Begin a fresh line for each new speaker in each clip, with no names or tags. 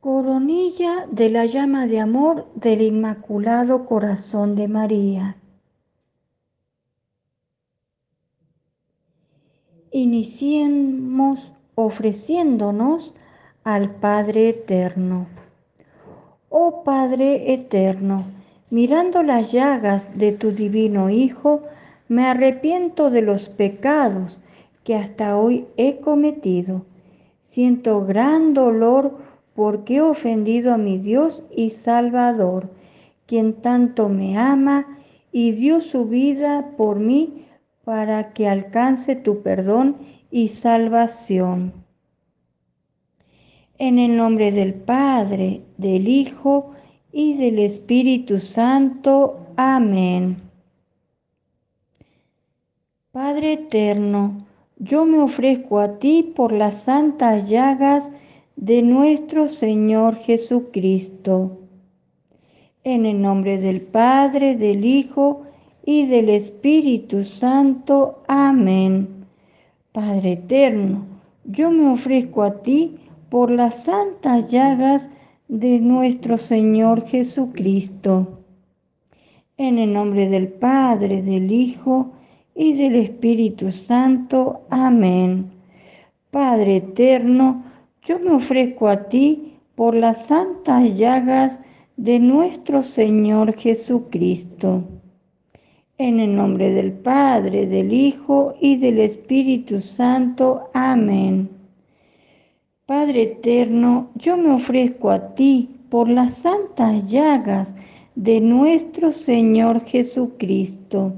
Coronilla de la llama de amor del Inmaculado Corazón de María. Iniciemos ofreciéndonos al Padre Eterno. Oh Padre Eterno, mirando las llagas de tu divino Hijo, me arrepiento de los pecados que hasta hoy he cometido. Siento gran dolor porque he ofendido a mi Dios y Salvador, quien tanto me ama y dio su vida por mí para que alcance tu perdón y salvación. En el nombre del Padre, del Hijo y del Espíritu Santo. Amén. Padre eterno, yo me ofrezco a ti por las santas llagas de nuestro Señor Jesucristo. En el nombre del Padre, del Hijo y del Espíritu Santo. Amén. Padre eterno, yo me ofrezco a ti por las santas llagas de nuestro Señor Jesucristo. En el nombre del Padre, del Hijo y del Espíritu Santo. Amén. Padre eterno, yo me ofrezco a ti por las santas llagas de nuestro Señor Jesucristo. En el nombre del Padre, del Hijo y del Espíritu Santo. Amén. Padre eterno, yo me ofrezco a ti por las santas llagas de nuestro Señor Jesucristo.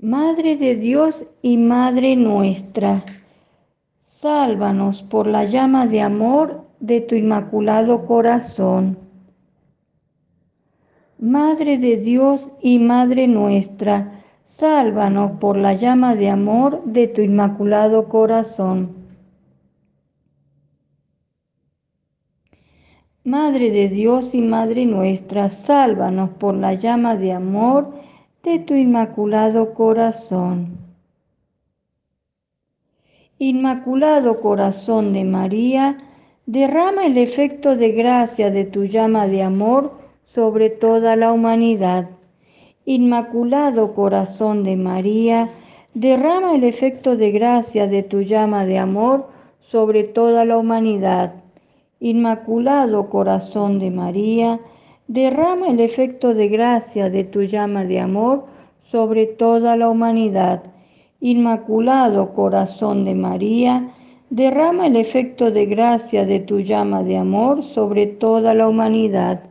Madre de Dios y Madre nuestra, Sálvanos por la llama de amor de tu inmaculado corazón. Madre de Dios y Madre nuestra, sálvanos por la llama de amor de tu inmaculado corazón. Madre de Dios y Madre nuestra, sálvanos por la llama de amor de tu inmaculado corazón. Inmaculado Corazón de María, derrama el efecto de gracia de tu llama de amor sobre toda la humanidad. Inmaculado Corazón de María, derrama el efecto de gracia de tu llama de amor sobre toda la humanidad. Inmaculado Corazón de María, derrama el efecto de gracia de tu llama de amor sobre toda la humanidad. Inmaculado Corazón de María, derrama el efecto de gracia de tu llama de amor sobre toda la humanidad.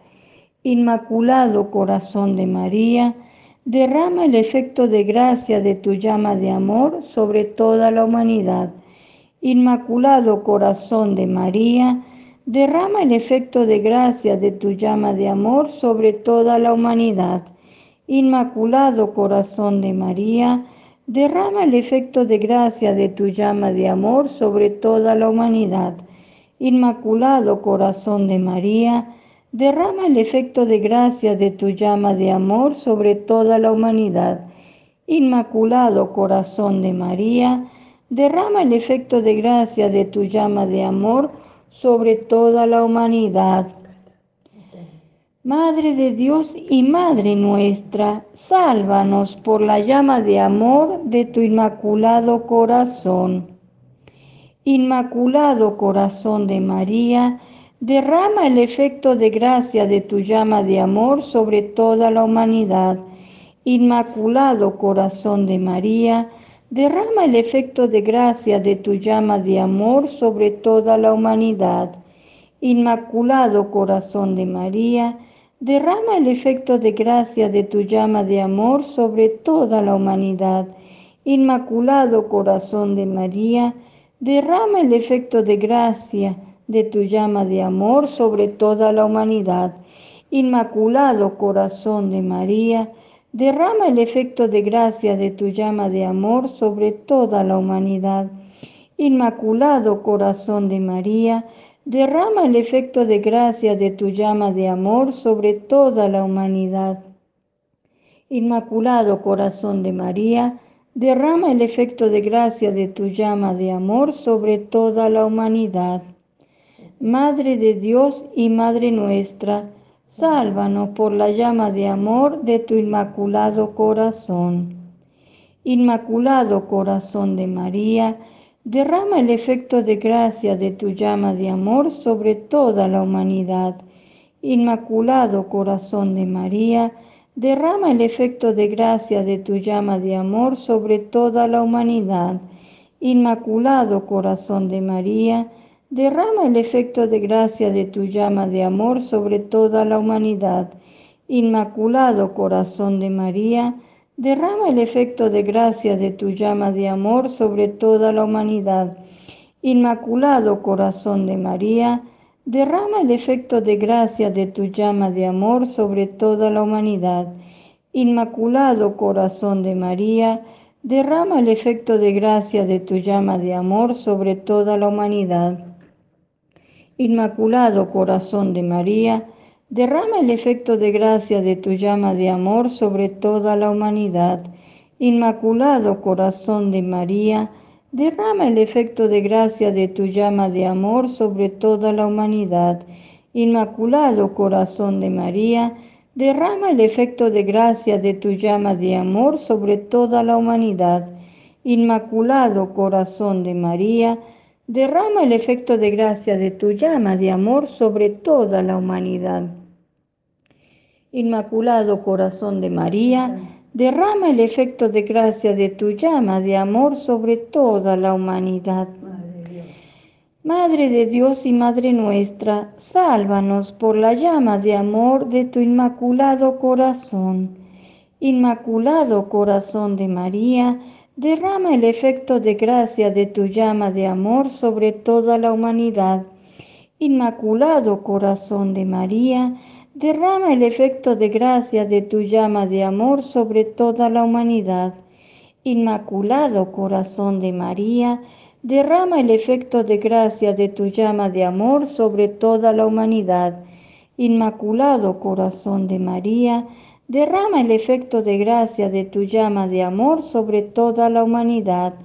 Inmaculado Corazón de María, derrama el efecto de gracia de tu llama de amor sobre toda la humanidad. Inmaculado Corazón de María, derrama el efecto de gracia de tu llama de amor sobre toda la humanidad. Inmaculado Corazón de María, Derrama el efecto de gracia de tu llama de amor sobre toda la humanidad. Inmaculado Corazón de María, derrama el efecto de gracia de tu llama de amor sobre toda la humanidad. Inmaculado Corazón de María, derrama el efecto de gracia de tu llama de amor sobre toda la humanidad. Madre de Dios y Madre nuestra, sálvanos por la llama de amor de tu inmaculado corazón. Inmaculado corazón de María, derrama el efecto de gracia de tu llama de amor sobre toda la humanidad. Inmaculado corazón de María, derrama el efecto de gracia de tu llama de amor sobre toda la humanidad. Inmaculado corazón de María, Derrama el efecto de gracia de tu llama de amor sobre toda la humanidad. Inmaculado Corazón de María, derrama el efecto de gracia de tu llama de amor sobre toda la humanidad. Inmaculado Corazón de María, derrama el efecto de gracia de tu llama de amor sobre toda la humanidad. Inmaculado Corazón de María, derrama el efecto de gracia de tu llama de amor sobre toda la humanidad. Inmaculado Corazón de María, derrama el efecto de gracia de tu llama de amor sobre toda la humanidad. Madre de Dios y Madre nuestra, sálvanos por la llama de amor de tu inmaculado corazón. Inmaculado corazón de María, derrama el efecto de gracia de tu llama de amor sobre toda la humanidad. Inmaculado corazón de María, derrama el efecto de gracia de tu llama de amor sobre toda la humanidad. Inmaculado corazón de María, derrama el efecto de gracia de tu llama de amor sobre toda la humanidad. Inmaculado corazón de María, derrama el efecto de gracia de tu llama de amor sobre toda la humanidad. Inmaculado corazón de María, derrama el efecto de gracia de tu llama de amor sobre toda la humanidad. Inmaculado corazón de María, derrama el efecto de gracia de tu llama de amor sobre toda la humanidad. Inmaculado Corazón de María, derrama el efecto de gracia de tu llama de amor sobre toda la humanidad. Inmaculado Corazón de María, derrama el efecto de gracia de tu llama de amor sobre toda la humanidad. Inmaculado Corazón de María, derrama el efecto de gracia de tu llama de amor sobre toda la humanidad. Inmaculado Corazón de María, derrama el efecto de gracia de tu llama de amor sobre toda la humanidad. Inmaculado Corazón de María, derrama el efecto de gracia de tu llama de amor sobre toda la humanidad. Madre de Dios y Madre nuestra, sálvanos por la llama de amor de tu inmaculado corazón. Inmaculado Corazón de María, derrama el efecto de gracia de tu llama de amor sobre toda la humanidad. Inmaculado Corazón de María, derrama el efecto de gracia de tu llama de amor sobre toda la humanidad. Inmaculado Corazón de María, derrama el efecto de gracia de tu llama de amor sobre toda la humanidad. Inmaculado Corazón de María, derrama el efecto de gracia de tu llama de amor sobre toda la humanidad.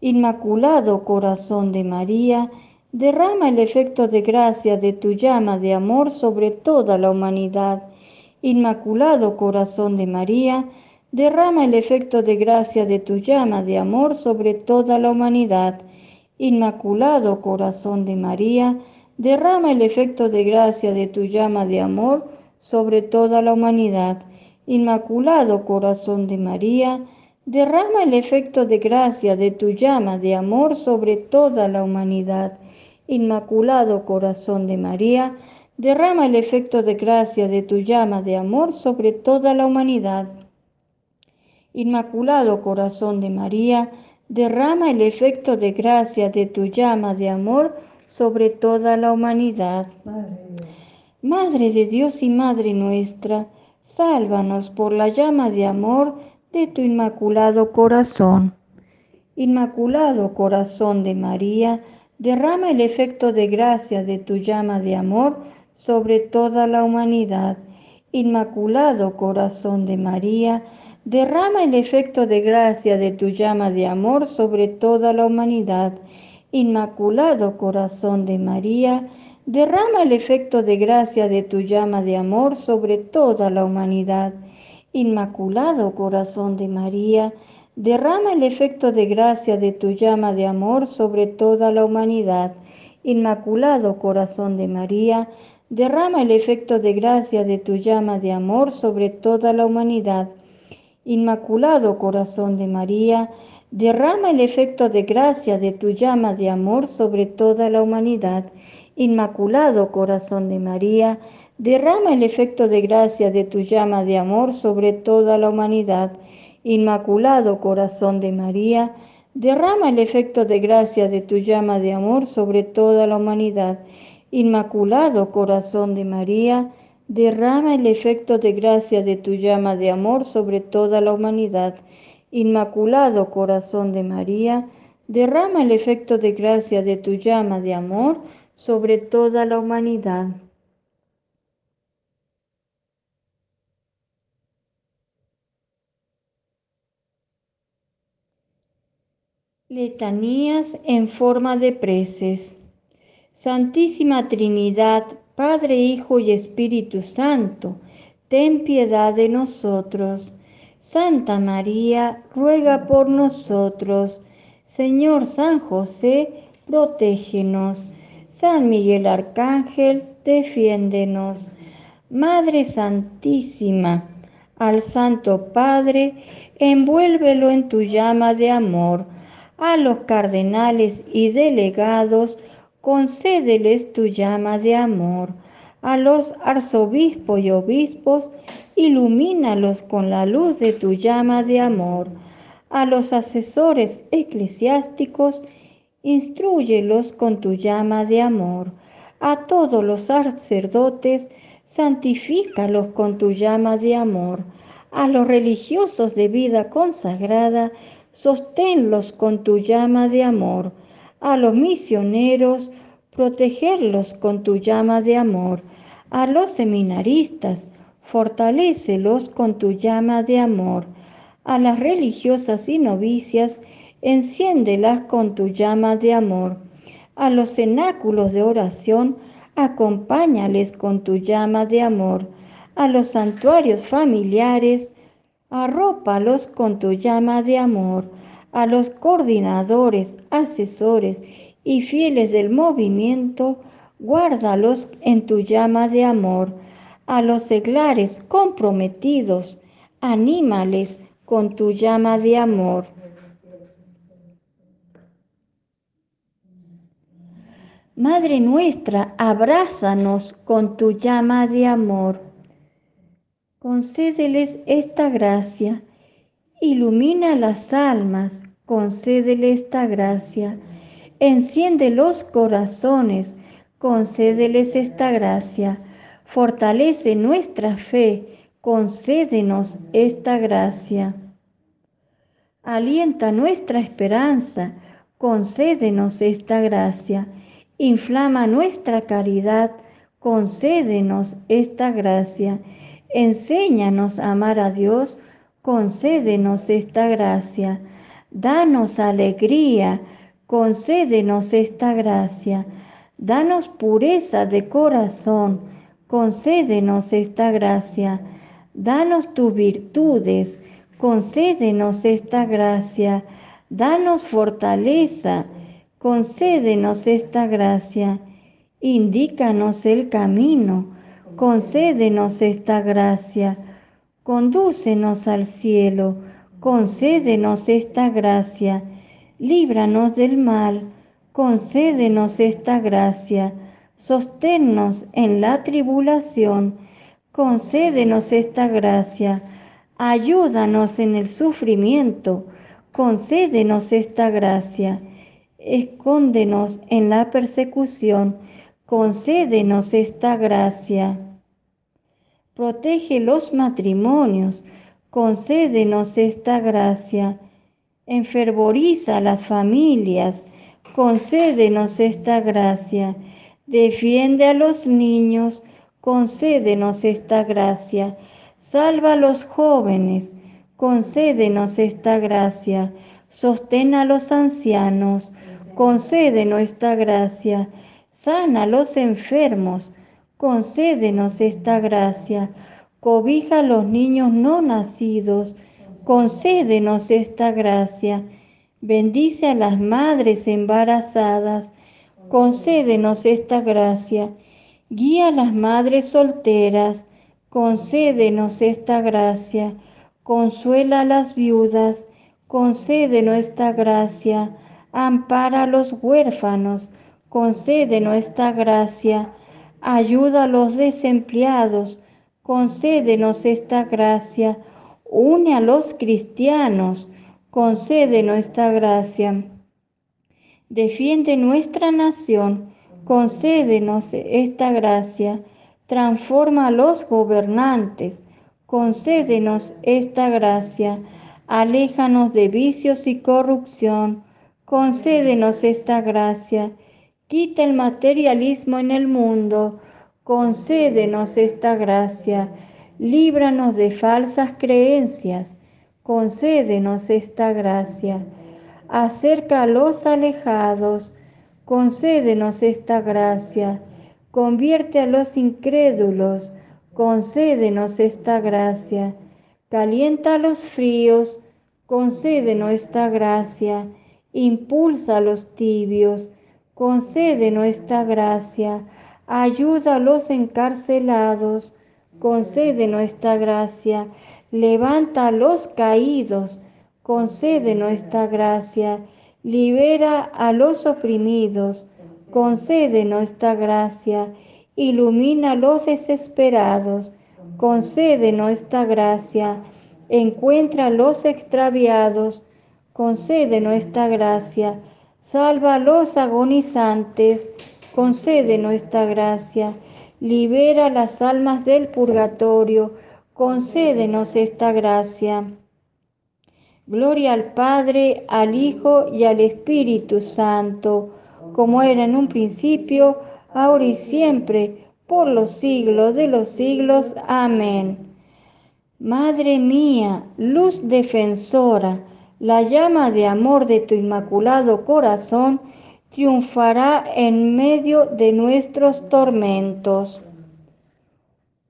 Inmaculado Corazón de María, derrama el efecto de gracia de tu llama de amor sobre toda la humanidad. Inmaculado Corazón de María, derrama el efecto de gracia de tu llama de amor sobre toda la humanidad. Inmaculado Corazón de María, derrama el efecto de gracia de tu llama de amor sobre toda la humanidad. Inmaculado Corazón de María, derrama el efecto de gracia de tu llama de amor sobre toda la humanidad. Inmaculado Corazón de María, derrama el efecto de gracia de tu llama de amor sobre toda la humanidad. Inmaculado Corazón de María, derrama el efecto de gracia de tu llama de amor sobre toda la humanidad. Madre de Dios y Madre nuestra, Sálvanos por la llama de amor de tu inmaculado corazón. Inmaculado corazón de María, derrama el efecto de gracia de tu llama de amor sobre toda la humanidad. Inmaculado corazón de María, derrama el efecto de gracia de tu llama de amor sobre toda la humanidad. Inmaculado corazón de María, Derrama el efecto de gracia de tu llama de amor sobre toda la humanidad. Inmaculado Corazón de María, derrama el efecto de gracia de tu llama de amor sobre toda la humanidad. Inmaculado Corazón de María, derrama el efecto de gracia de tu llama de amor sobre toda la humanidad. Inmaculado Corazón de María, derrama el efecto de gracia de tu llama de amor sobre toda la humanidad. Inmaculado Corazón de María, derrama el efecto de gracia de tu llama de amor sobre toda la humanidad. Inmaculado Corazón de María, derrama el efecto de gracia de tu llama de amor sobre toda la humanidad. Inmaculado Corazón de María, derrama el efecto de gracia de tu llama de amor sobre toda la humanidad. Inmaculado Corazón de María, derrama el efecto de gracia de tu llama de amor sobre toda la humanidad. Letanías en forma de preces. Santísima Trinidad, Padre, Hijo y Espíritu Santo, ten piedad de nosotros. Santa María, ruega por nosotros. Señor San José, protégenos. San Miguel Arcángel, defiéndenos. Madre Santísima, al Santo Padre, envuélvelo en tu llama de amor. A los cardenales y delegados, concédeles tu llama de amor. A los arzobispos y obispos, ilumínalos con la luz de tu llama de amor. A los asesores eclesiásticos, instruyelos con tu llama de amor. A todos los sacerdotes, santifícalos con tu llama de amor. A los religiosos de vida consagrada, sosténlos con tu llama de amor. A los misioneros, protegerlos con tu llama de amor. A los seminaristas, fortalécelos con tu llama de amor. A las religiosas y novicias, enciéndelas con tu llama de amor. A los cenáculos de oración, acompáñales con tu llama de amor. A los santuarios familiares, arrópalos con tu llama de amor. A los coordinadores, asesores y fieles del movimiento, guárdalos en tu llama de amor. A los seglares comprometidos, anímales con tu llama de amor. Madre nuestra, abrázanos con tu llama de amor. Concédeles esta gracia. Ilumina las almas, concédele esta gracia. Enciende los corazones, concédeles esta gracia. Fortalece nuestra fe, concédenos esta gracia. Alienta nuestra esperanza, concédenos esta gracia Inflama nuestra caridad, concédenos esta gracia. Enséñanos a amar a Dios, concédenos esta gracia. Danos alegría, concédenos esta gracia. Danos pureza de corazón, concédenos esta gracia. Danos tus virtudes, concédenos esta gracia. Danos fortaleza, concédenos esta gracia, indícanos el camino, concédenos esta gracia, condúcenos al cielo, concédenos esta gracia, líbranos del mal, concédenos esta gracia, sosténnos en la tribulación, concédenos esta gracia, ayúdanos en el sufrimiento, concédenos esta gracia. Escóndenos en la persecución, concédenos esta gracia. Protege los matrimonios, concédenos esta gracia. Enfervoriza las familias, concédenos esta gracia. Defiende a los niños, concédenos esta gracia. Salva a los jóvenes, concédenos esta gracia. Sostén a los ancianos, concédenos esta gracia. Sana a los enfermos, concédenos esta gracia. Cobija a los niños no nacidos, concédenos esta gracia. Bendice a las madres embarazadas, concédenos esta gracia. Guía a las madres solteras, concédenos esta gracia. Consuela a las viudas, concédenos esta gracia ampara a los huérfanos, concédenos esta gracia, ayuda a los desempleados, concédenos esta gracia, une a los cristianos, concédenos esta gracia. Defiende nuestra nación, concédenos esta gracia. Transforma a los gobernantes, concédenos esta gracia. Aléjanos de vicios y corrupción concédenos esta gracia. Quita el materialismo en el mundo, concédenos esta gracia. Líbranos de falsas creencias, concédenos esta gracia. acerca a los alejados, concédenos esta gracia, convierte a los incrédulos, concédenos esta gracia, calienta a los fríos, concédenos esta gracia, impulsa a los tibios, concédenos esta gracia, ayuda a los encarcelados, concédenos esta gracia, levanta a los caídos, concédenos esta gracia, libera a los oprimidos, concédenos esta gracia, ilumina a los desesperados, concédenos esta gracia, encuentra a los extraviados, concédenos esta gracia, salva a los agonizantes, concédenos esta gracia, libera las almas del purgatorio, concédenos esta gracia. Gloria al Padre, al Hijo y al Espíritu Santo, como era en un principio, ahora y siempre, por los siglos de los siglos. Amén. Madre mía, luz defensora, la llama de amor de tu inmaculado corazón triunfará en medio de nuestros tormentos.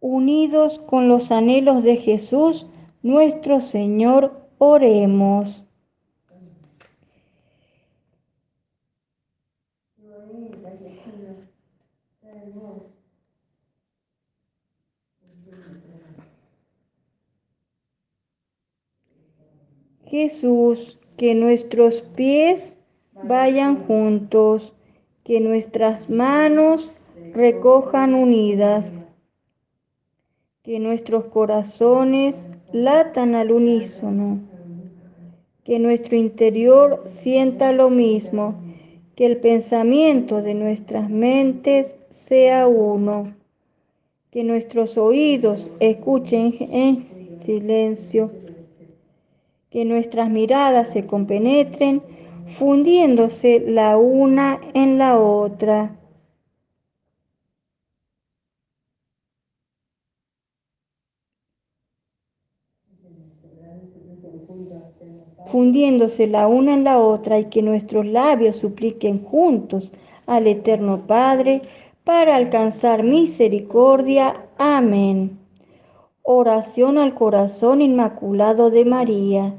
Unidos con los anhelos de Jesús, nuestro Señor, oremos. Jesús, que nuestros pies vayan juntos, que nuestras manos recojan unidas, que nuestros corazones latan al unísono, que nuestro interior sienta lo mismo, que el pensamiento de nuestras mentes sea uno, que nuestros oídos escuchen en silencio que nuestras miradas se compenetren, fundiéndose la una en la otra. fundiéndose la una en la otra y que nuestros labios supliquen juntos al Eterno Padre para alcanzar misericordia. Amén. Oración al corazón inmaculado de María.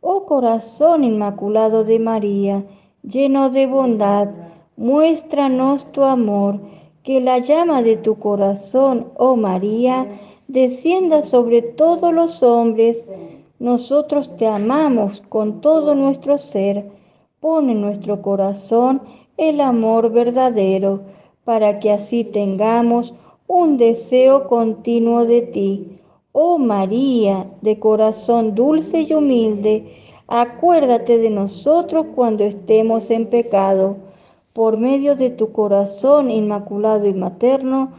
Oh corazón inmaculado de María, lleno de bondad, muéstranos tu amor, que la llama de tu corazón, oh María, descienda sobre todos los hombres. Nosotros te amamos con todo nuestro ser. Pon en nuestro corazón el amor verdadero, para que así tengamos un deseo continuo de ti Oh María, de corazón dulce y humilde, acuérdate de nosotros cuando estemos en pecado. Por medio de tu corazón inmaculado y materno,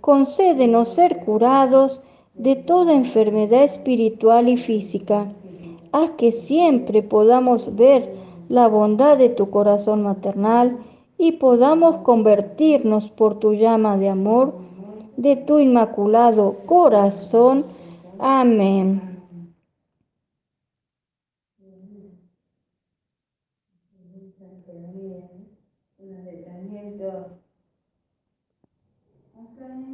concédenos ser curados de toda enfermedad espiritual y física. Haz que siempre podamos ver la bondad de tu corazón maternal y podamos convertirnos por tu llama de amor de tu inmaculado corazón Amén.